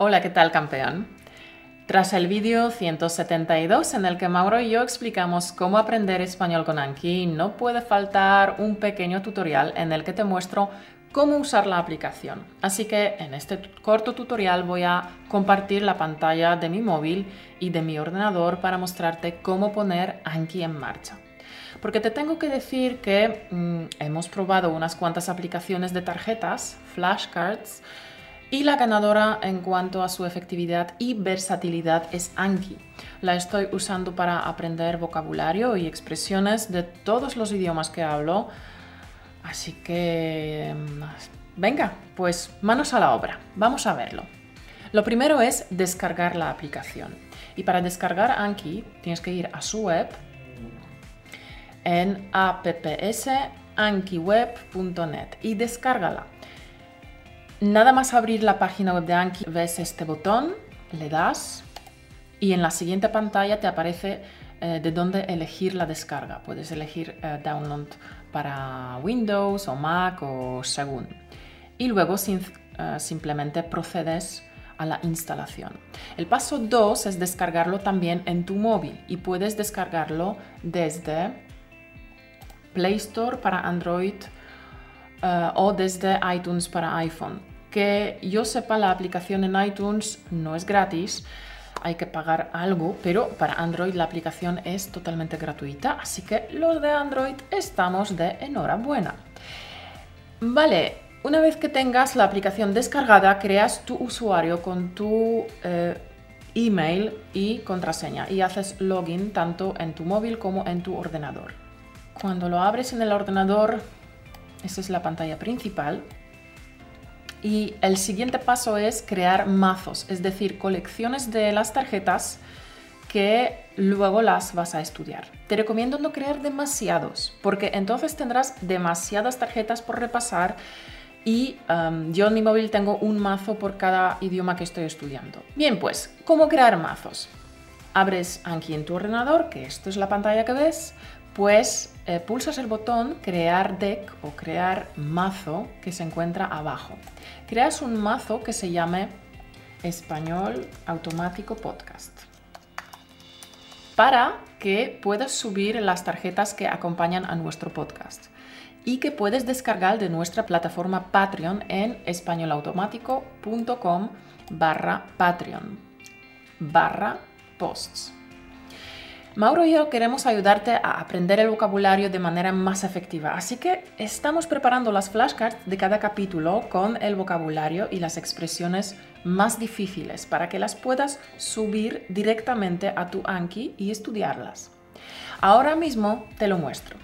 Hola, ¿qué tal campeón? Tras el vídeo 172 en el que Mauro y yo explicamos cómo aprender español con Anki, no puede faltar un pequeño tutorial en el que te muestro cómo usar la aplicación. Así que en este corto tutorial voy a compartir la pantalla de mi móvil y de mi ordenador para mostrarte cómo poner Anki en marcha. Porque te tengo que decir que mm, hemos probado unas cuantas aplicaciones de tarjetas, flashcards, y la ganadora en cuanto a su efectividad y versatilidad es Anki. La estoy usando para aprender vocabulario y expresiones de todos los idiomas que hablo. Así que... Mm, venga, pues manos a la obra. Vamos a verlo. Lo primero es descargar la aplicación. Y para descargar Anki tienes que ir a su web en appsankiweb.net y descárgala. Nada más abrir la página web de Anki, ves este botón, le das y en la siguiente pantalla te aparece eh, de dónde elegir la descarga. Puedes elegir eh, download para Windows o Mac o según. Y luego eh, simplemente procedes a la instalación. El paso 2 es descargarlo también en tu móvil y puedes descargarlo desde Play Store para Android o desde iTunes para iPhone que yo sepa, la aplicación en iTunes no es gratis, hay que pagar algo, pero para Android la aplicación es totalmente gratuita, así que los de Android estamos de enhorabuena. Vale, una vez que tengas la aplicación descargada, creas tu usuario con tu eh, email y contraseña y haces login tanto en tu móvil como en tu ordenador. Cuando lo abres en el ordenador, esa es la pantalla principal, y el siguiente paso es crear mazos, es decir, colecciones de las tarjetas que luego las vas a estudiar. Te recomiendo no crear demasiados, porque entonces tendrás demasiadas tarjetas por repasar y um, yo en mi móvil tengo un mazo por cada idioma que estoy estudiando. Bien, pues, ¿cómo crear mazos? Abres aquí en tu ordenador, que esto es la pantalla que ves, pues eh, pulsas el botón crear deck o crear mazo que se encuentra abajo. Creas un mazo que se llame español automático podcast para que puedas subir las tarjetas que acompañan a nuestro podcast y que puedes descargar de nuestra plataforma Patreon en españolautomático.com barra Patreon barra posts. Mauro y yo queremos ayudarte a aprender el vocabulario de manera más efectiva, así que estamos preparando las flashcards de cada capítulo con el vocabulario y las expresiones más difíciles para que las puedas subir directamente a tu Anki y estudiarlas. Ahora mismo te lo muestro.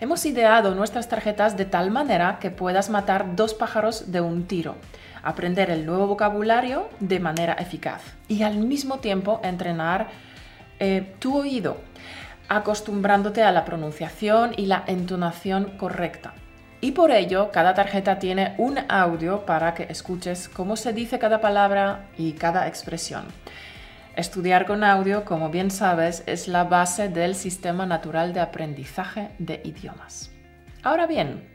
Hemos ideado nuestras tarjetas de tal manera que puedas matar dos pájaros de un tiro, aprender el nuevo vocabulario de manera eficaz y al mismo tiempo entrenar eh, tu oído, acostumbrándote a la pronunciación y la entonación correcta. Y por ello, cada tarjeta tiene un audio para que escuches cómo se dice cada palabra y cada expresión. Estudiar con audio, como bien sabes, es la base del sistema natural de aprendizaje de idiomas. Ahora bien,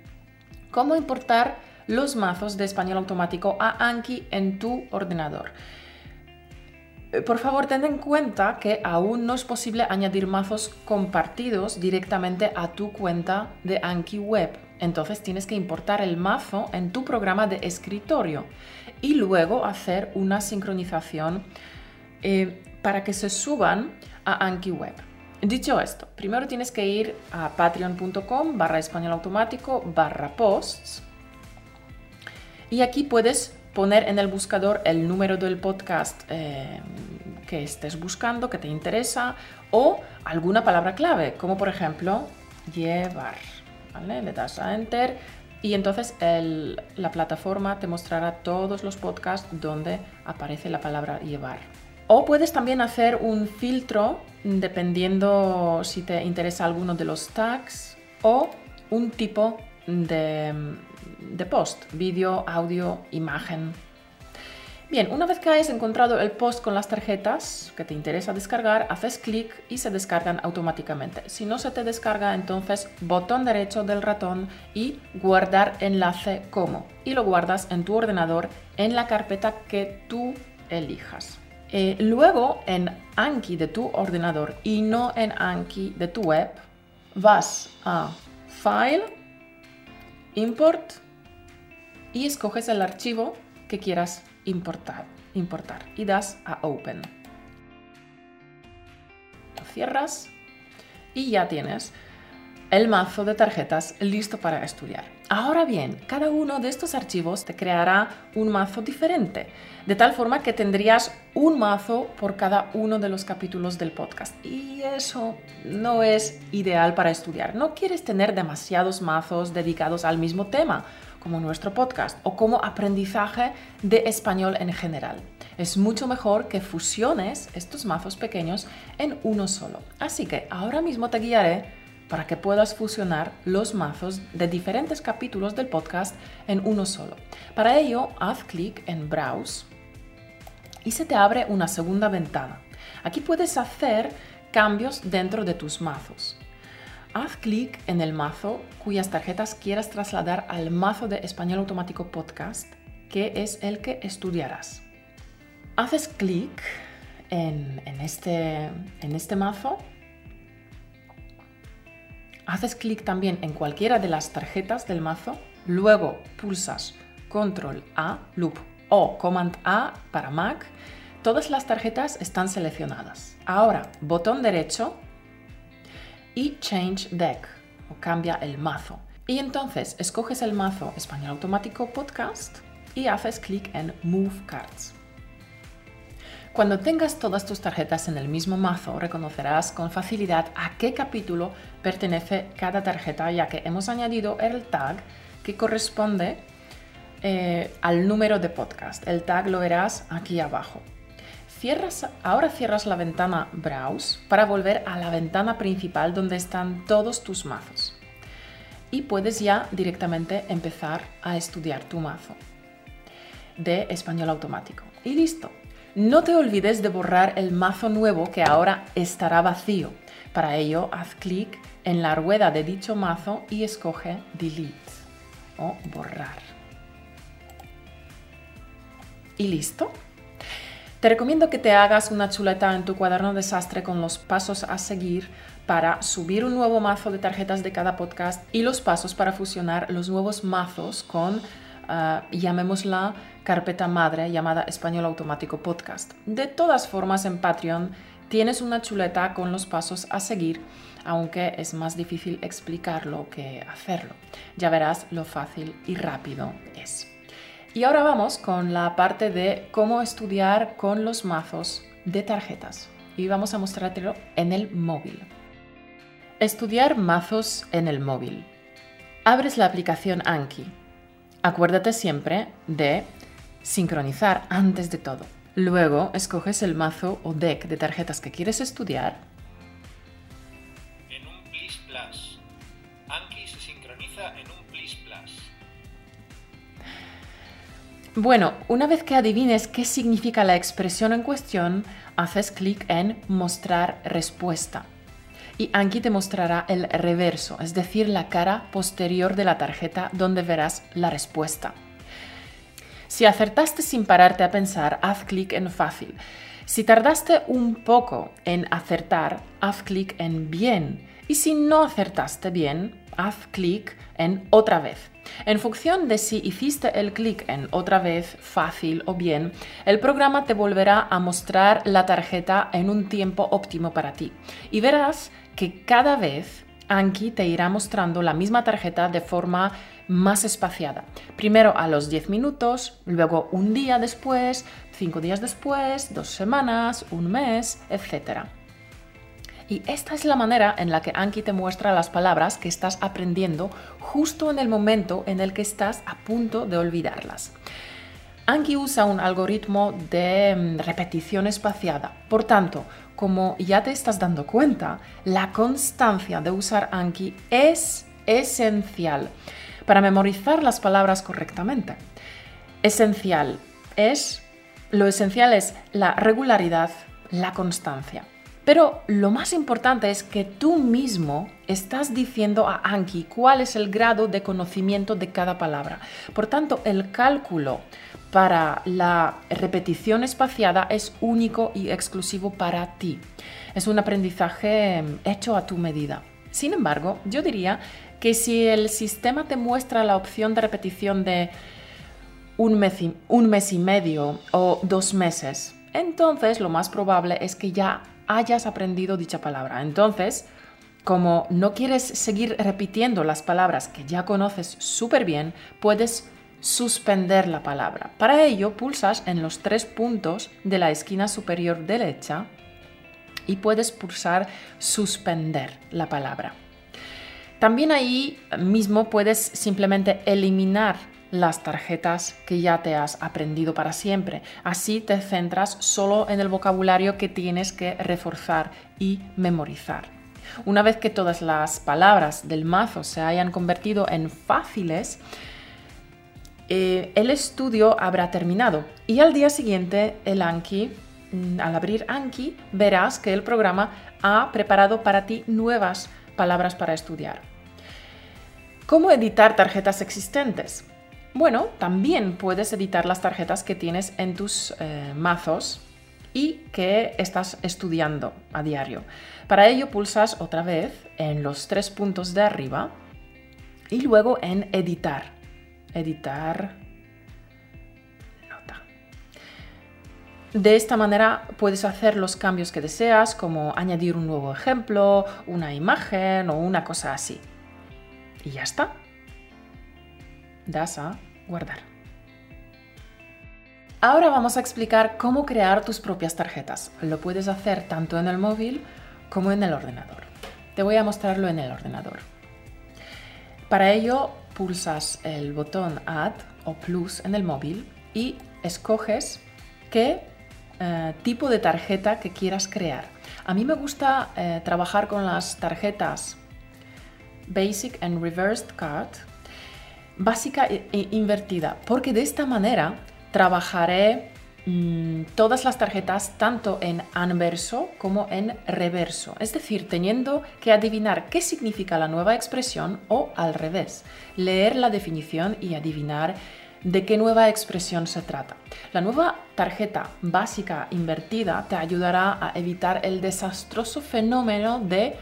¿cómo importar los mazos de español automático a Anki en tu ordenador? Eh, por favor, ten en cuenta que aún no es posible añadir mazos compartidos directamente a tu cuenta de Anki Web. Entonces tienes que importar el mazo en tu programa de escritorio y luego hacer una sincronización eh, para que se suban a Anki Web. Dicho esto, primero tienes que ir a patreon.com barra español automático barra posts y aquí puedes poner en el buscador el número del podcast eh, que estés buscando, que te interesa, o alguna palabra clave, como por ejemplo llevar. Le das a Enter y entonces la plataforma te mostrará todos los podcasts donde aparece la palabra llevar. O puedes también hacer un filtro dependiendo si te interesa alguno de los tags o un tipo de, de post, vídeo, audio, imagen. Bien, una vez que hayas encontrado el post con las tarjetas que te interesa descargar, haces clic y se descargan automáticamente. Si no se te descarga, entonces botón derecho del ratón y guardar enlace como. Y lo guardas en tu ordenador en la carpeta que tú elijas. Eh, luego, en Anki de tu ordenador y no en Anki de tu web, vas a File, Import y escoges el archivo que quieras importar, importar y das a Open. Lo cierras y ya tienes el mazo de tarjetas listo para estudiar. Ahora bien, cada uno de estos archivos te creará un mazo diferente, de tal forma que tendrías un mazo por cada uno de los capítulos del podcast. Y eso no es ideal para estudiar. No quieres tener demasiados mazos dedicados al mismo tema, como nuestro podcast, o como aprendizaje de español en general. Es mucho mejor que fusiones estos mazos pequeños en uno solo. Así que ahora mismo te guiaré para que puedas fusionar los mazos de diferentes capítulos del podcast en uno solo. Para ello, haz clic en Browse y se te abre una segunda ventana. Aquí puedes hacer cambios dentro de tus mazos. Haz clic en el mazo cuyas tarjetas quieras trasladar al mazo de Español Automático Podcast, que es el que estudiarás. Haces clic en, este, en este mazo haces clic también en cualquiera de las tarjetas del mazo, luego pulsas Control A, Loop o Command A para Mac, todas las tarjetas están seleccionadas. Ahora, botón derecho y Change Deck o cambia el mazo. Y entonces escoges el mazo Español Automático Podcast y haces clic en Move Cards. Cuando tengas todas tus tarjetas en el mismo mazo, reconocerás con facilidad a qué capítulo pertenece cada tarjeta, ya que hemos añadido el tag que corresponde eh, al número de podcast. El tag lo verás aquí abajo. Cierras, ahora cierras la ventana Browse para volver a la ventana principal donde están todos tus mazos. Y puedes ya directamente empezar a estudiar tu mazo de español automático. Y listo, no te olvides de borrar el mazo nuevo que ahora estará vacío. Para ello, haz clic en la rueda de dicho mazo y escoge Delete o borrar. ¿Y listo? Te recomiendo que te hagas una chuleta en tu cuaderno desastre con los pasos a seguir para subir un nuevo mazo de tarjetas de cada podcast y los pasos para fusionar los nuevos mazos con Ah, llamémosla carpeta madre llamada Español Automático Podcast. De todas formas, en Patreon tienes una chuleta con los pasos a seguir, aunque es más difícil explicarlo que hacerlo. Ya verás lo fácil y rápido es. Y ahora vamos con la parte de cómo estudiar con los mazos de tarjetas. Y vamos a mostrártelo en el móvil. Estudiar mazos en el móvil. Abres la aplicación Anki Acuérdate siempre de sincronizar antes de todo. Luego escoges el mazo o deck de tarjetas que quieres estudiar. En un Plus Plus. Anki se sincroniza en un Plus Plus. Bueno, una vez que adivines qué significa la expresión en cuestión, haces clic en Mostrar respuesta y Anki te mostrará el reverso, es decir, la cara posterior de la tarjeta donde verás la respuesta. Si acertaste sin pararte a pensar, haz clic en fácil. Si tardaste un poco en acertar, haz clic en bien. Y si no acertaste bien, haz clic en otra vez. En función de si hiciste el clic en otra vez, fácil o bien, el programa te volverá a mostrar la tarjeta en un tiempo óptimo para ti. Y verás que cada vez Anki te irá mostrando la misma tarjeta de forma más espaciada. Primero a los 10 minutos, luego un día después, 5 días después, dos semanas, un mes, etc. Y esta es la manera en la que Anki te muestra las palabras que estás aprendiendo justo en el momento en el que estás a punto de olvidarlas. Anki usa un algoritmo de mm, repetición espaciada. Por tanto, como ya te estás dando cuenta, la constancia de usar Anki es esencial para memorizar las palabras correctamente. Esencial es, lo esencial es la regularidad, la constancia. Pero lo más importante es que tú mismo estás diciendo a Anki cuál es el grado de conocimiento de cada palabra. Por tanto, el cálculo para la repetición espaciada es único y exclusivo para ti. Es un aprendizaje em, hecho a tu medida. Sin embargo, yo diría que si el sistema te muestra la opción de repetición de un mes, y, un mes y medio o dos meses, entonces lo más probable es que ya hayas aprendido dicha palabra. Entonces, como no quieres seguir repitiendo las palabras que ya conoces súper bien, puedes suspender la palabra. Para ello, pulsas en los tres puntos de la esquina superior derecha y puedes pulsar suspender la palabra. También ahí mismo puedes simplemente eliminar las tarjetas que ya te has aprendido para siempre. Así te centras solo en el vocabulario que tienes que reforzar y memorizar. Una vez que todas las palabras del mazo se hayan convertido en fáciles, eh, el estudio habrá terminado y al día siguiente el Anki, mm, al abrir Anki, verás que el programa ha preparado para ti nuevas para estudiar. ¿Cómo editar tarjetas existentes? Bueno, también puedes editar las tarjetas que tienes en tus eh, mazos y que estás estudiando a diario. Para ello pulsas otra vez en los tres puntos de arriba y luego en editar. Editar De esta manera puedes hacer los cambios que deseas, como añadir un nuevo ejemplo, una imagen o una cosa así. Y ya está das a guardar. Ahora vamos a explicar cómo crear tus propias tarjetas. Lo puedes hacer tanto en el móvil como en el ordenador. Te voy a mostrarlo en el ordenador. Para ello pulsas el botón Add o Plus en el móvil y escoges qué eh, tipo de tarjeta que quieras crear. A mí me gusta eh, trabajar con las tarjetas Basic and Reversed Card, básica e, e invertida, porque de esta manera trabajaré mm, todas las tarjetas tanto en anverso como en reverso, es decir, teniendo que adivinar qué significa la nueva expresión o al revés, leer la definición y adivinar de qué nueva expresión se trata. La nueva tarjeta básica invertida te ayudará a evitar el desastroso fenómeno de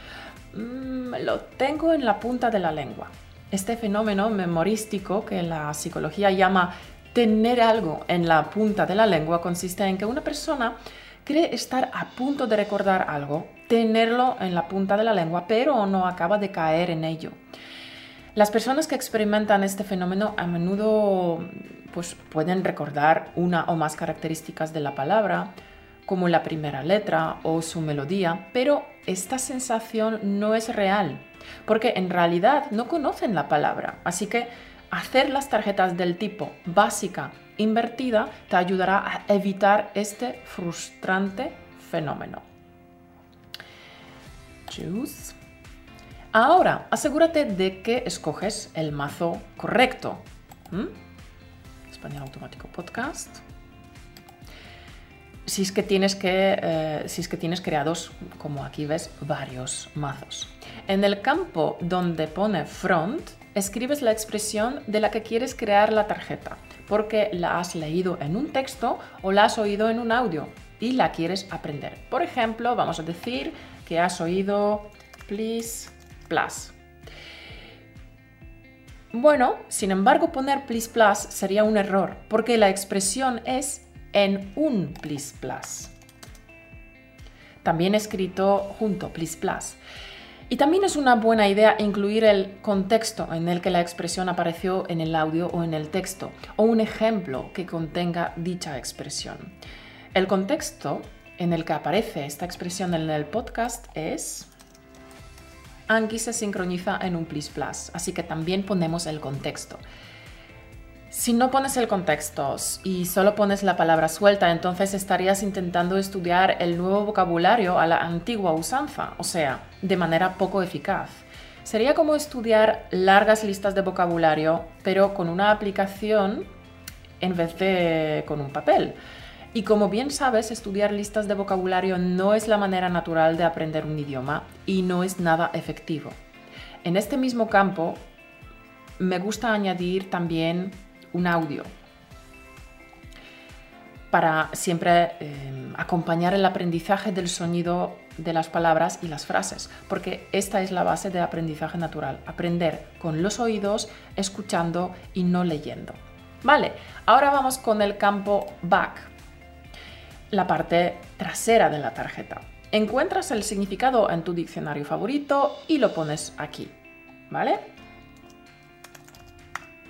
mm, lo tengo en la punta de la lengua este fenómeno memorístico que la psicología llama tener algo en la punta de la lengua consiste en que una persona cree estar a punto de recordar algo, tenerlo en la punta de la lengua, pero no acaba de caer en ello. Las personas que experimentan este fenómeno a menudo pues, pueden recordar una o más características de la palabra, como la primera letra o su melodía, pero esta sensación no es real porque en realidad no conocen la palabra. Así que hacer las tarjetas del tipo básica invertida te ayudará a evitar este frustrante fenómeno. Choose. Ahora, asegúrate de que escoges el mazo correcto. ¿Mm? Español Automático Podcast si es que tienes que eh, si es que tienes creados como aquí ves varios mazos en el campo donde pone front escribes la expresión de la que quieres crear la tarjeta porque la has leído en un texto o la has oído en un audio y la quieres aprender por ejemplo vamos a decir que has oído please bueno, sin embargo, poner please plus sería un error, porque la expresión es en un Please Plus. También escrito junto, Please Plus. Y también es una buena idea incluir el contexto en el que la expresión apareció en el audio o en el texto, o un ejemplo que contenga dicha expresión. El contexto en el que aparece esta expresión en el podcast es Anki se sincroniza en un Please Plus, así que también ponemos el contexto. Si no pones el contexto y solo pones la palabra suelta, entonces estarías intentando estudiar el nuevo vocabulario a la antigua usanza, o sea, de manera poco eficaz. Sería como estudiar largas listas de vocabulario, pero con una aplicación en vez de con un papel. Y como bien sabes, estudiar listas de vocabulario no es la manera natural de aprender un idioma y no es nada efectivo. En este mismo campo, me gusta añadir también un audio. para siempre eh, acompañar el aprendizaje del sonido de las palabras y las frases, porque esta es la base del aprendizaje natural, aprender con los oídos, escuchando y no leyendo. Vale, ahora vamos con el campo back, la parte trasera de la tarjeta. Encuentras el significado en tu diccionario favorito y lo pones aquí, ¿vale?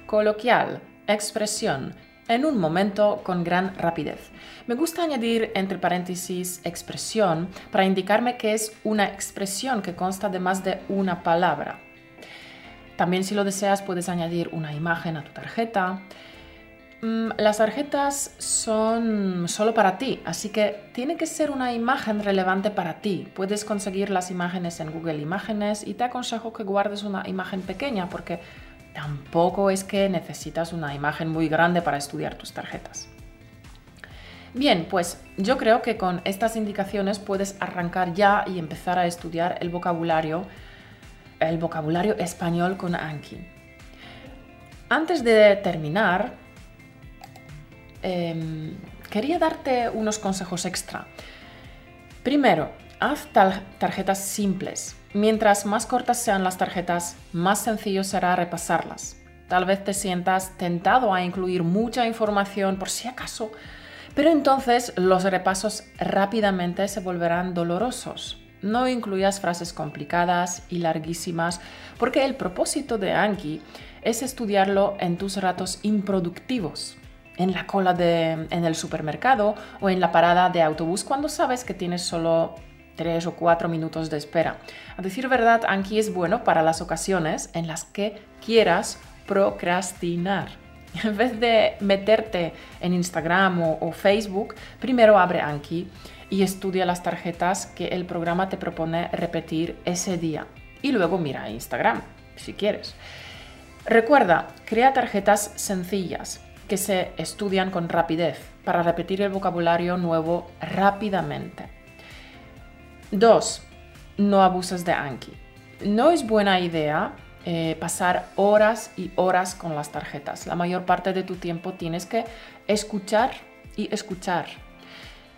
Coloquial, expresión, en un momento con gran rapidez. Me gusta añadir entre paréntesis expresión para indicarme que es una expresión que consta de más de una palabra. También si lo deseas puedes añadir una imagen a tu tarjeta. Mm, las tarjetas son solo para ti, así que tiene que ser una imagen relevante para ti. Puedes conseguir las imágenes en Google Imágenes y te aconsejo que guardes una imagen pequeña porque Tampoco es que necesitas una imagen muy grande para estudiar tus tarjetas. Bien, pues yo creo que con estas indicaciones puedes arrancar ya y empezar a estudiar el vocabulario, el vocabulario español con Anki. Antes de terminar, em, quería darte unos consejos extra. Primero, haz tarjetas simples. Mientras más cortas sean las tarjetas, más sencillo será repasarlas. Tal vez te sientas tentado a incluir mucha información por si acaso, pero entonces los repasos rápidamente se volverán dolorosos. No incluyas frases complicadas y larguísimas, porque el propósito de Anki es estudiarlo en tus ratos improductivos, en la cola de, en el supermercado o en la parada de autobús cuando sabes que tienes solo tres o cuatro minutos de espera. A decir verdad, Anki es bueno para las ocasiones en las que quieras procrastinar. En vez de meterte en Instagram o, Facebook, primero abre Anki y estudia las tarjetas que el programa te propone repetir ese día. Y luego mira Instagram, si quieres. Recuerda, crea tarjetas sencillas que se estudian con rapidez para repetir el vocabulario nuevo rápidamente. 2. No abuses de Anki. No es buena idea eh, pasar horas y horas con las tarjetas. La mayor parte de tu tiempo tienes que escuchar y escuchar.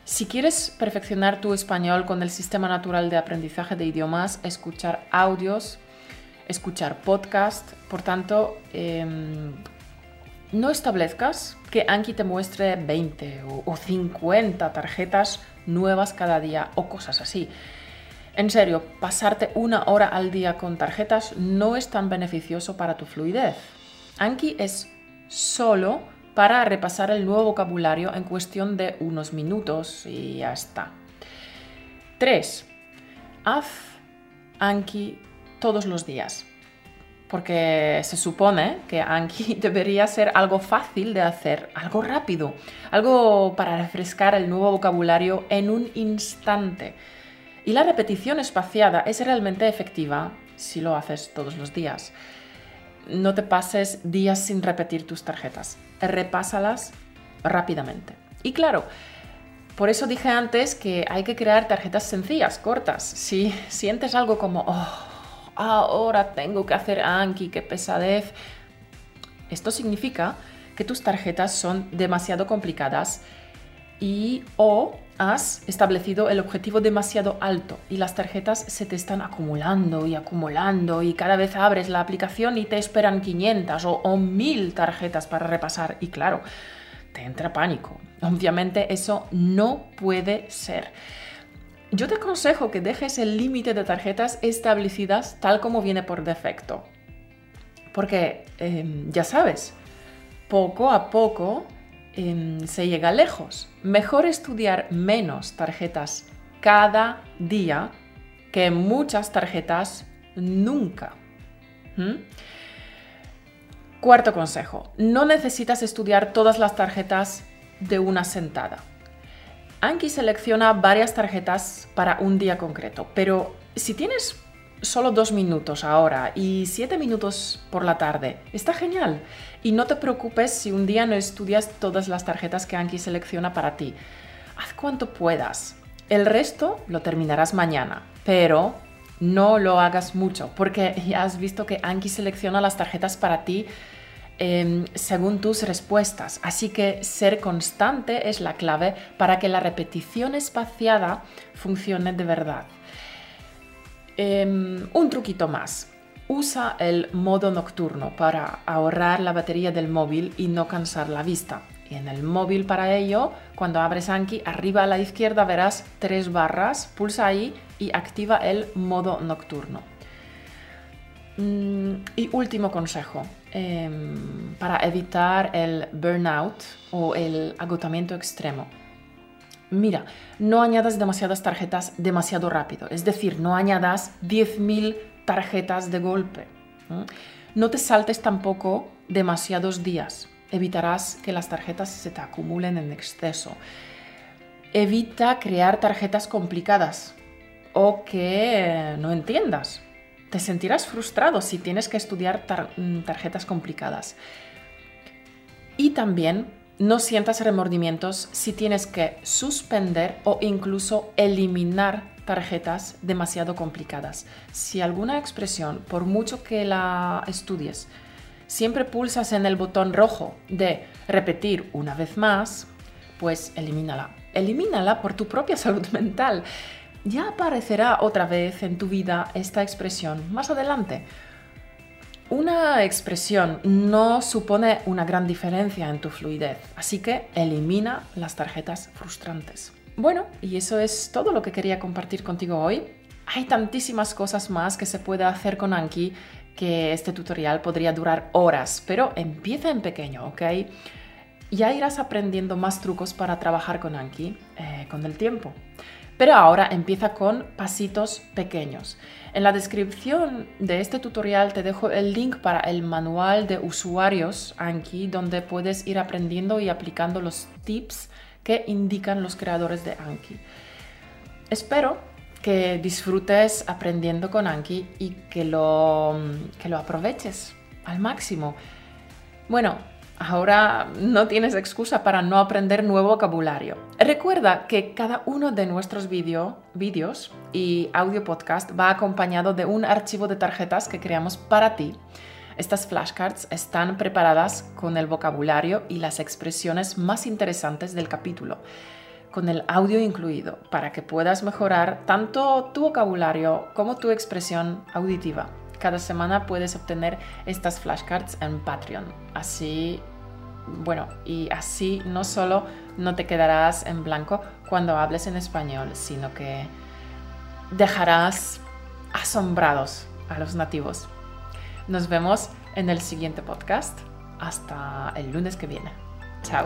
Si quieres perfeccionar tu español con el sistema natural de aprendizaje de idiomas, escuchar audios, escuchar podcast, por tanto, em, no establezcas que Anki te muestre 20 o 50 tarjetas nuevas cada día o cosas así. En serio, pasarte una hora al día con tarjetas no es tan beneficioso para tu fluidez. Anki es solo para repasar el nuevo vocabulario en cuestión de unos minutos y ya está. 3. Haz Anki todos los días. Porque se supone que Anki debería ser algo fácil de hacer, algo rápido, algo para refrescar el nuevo vocabulario en un instante. Y la repetición espaciada es realmente efectiva si lo haces todos los días. No te pases días sin repetir tus tarjetas. Repásalas rápidamente. Y claro, por eso dije antes que hay que crear tarjetas sencillas, cortas. Si sientes algo como, oh, ahora tengo que hacer Anki, qué pesadez. Esto significa que tus tarjetas son demasiado complicadas y o has establecido el objetivo demasiado alto y las tarjetas se te están acumulando y acumulando y cada vez abres la aplicación y te esperan 500 o, o 1000 tarjetas para repasar y claro, te entra pánico. Obviamente eso no puede ser. Yo te aconsejo que dejes el límite de tarjetas establecidas tal como viene por defecto. Porque em, ya sabes, poco a poco em, se llega lejos. Mejor estudiar menos tarjetas cada día que muchas tarjetas nunca. ¿Mm? Cuarto consejo, no necesitas estudiar todas las tarjetas de una sentada. Anki selecciona varias tarjetas para un día concreto, pero si tienes solo dos minutos ahora y siete minutos por la tarde, está genial. Y no te preocupes si un día no estudias todas las tarjetas que Anki selecciona para ti. Haz cuanto puedas. El resto lo terminarás mañana, pero no lo hagas mucho, porque ya has visto que Anki selecciona las tarjetas para ti em, según tus respuestas. Así que ser constante es la clave para que la repetición espaciada funcione de verdad. Em, un truquito más. Usa el modo nocturno para ahorrar la batería del móvil y no cansar la vista. Y en el móvil para ello, cuando abres Anki, arriba a la izquierda verás tres barras, pulsa ahí y activa el modo nocturno. Mm, y último consejo, em, para evitar el burnout o el agotamiento extremo. Mira, no añadas demasiadas tarjetas demasiado rápido, es decir, no añadas 10.000 tarjetas de golpe. No te saltes tampoco demasiados días, evitarás que las tarjetas se te acumulen en exceso. Evita crear tarjetas complicadas o que no entiendas. Te sentirás frustrado si tienes que estudiar mm, tarjetas complicadas. Y también no sientas remordimientos si tienes que suspender o incluso eliminar tarjetas demasiado complicadas. Si alguna expresión, por mucho que la estudies, siempre pulsas en el botón rojo de repetir una vez más, pues elimínala. Elimínala por tu propia salud mental. Ya aparecerá otra vez en tu vida esta expresión más adelante. Una expresión no supone una gran diferencia en tu fluidez, así que elimina las tarjetas frustrantes. Bueno, y eso es todo lo que quería compartir contigo hoy. Hay tantísimas cosas más que se puede hacer con Anki que este tutorial podría durar horas, pero empieza en pequeño, ¿ok? Ya irás aprendiendo más trucos para trabajar con Anki eh, con el tiempo. Pero ahora empieza con pasitos pequeños. En la descripción de este tutorial te dejo el link para el manual de usuarios Anki, donde puedes ir aprendiendo y aplicando los tips que indican los creadores de Anki. Espero que disfrutes aprendiendo con Anki y que lo, que lo aproveches al máximo. Bueno, ahora no tienes excusa para no aprender nuevo vocabulario. Recuerda que cada uno de nuestros vídeos y audio podcast va acompañado de un archivo de tarjetas que creamos para ti estas flashcards están preparadas con el vocabulario y las expresiones más interesantes del capítulo, con el audio incluido, para que puedas mejorar tanto tu vocabulario como tu expresión auditiva. Cada semana puedes obtener estas flashcards en Patreon. Así, bueno, y así no solo no te quedarás en blanco cuando hables en español, sino que dejarás asombrados a los nativos. Nos vemos en el siguiente podcast. Hasta el lunes que viene. Chao.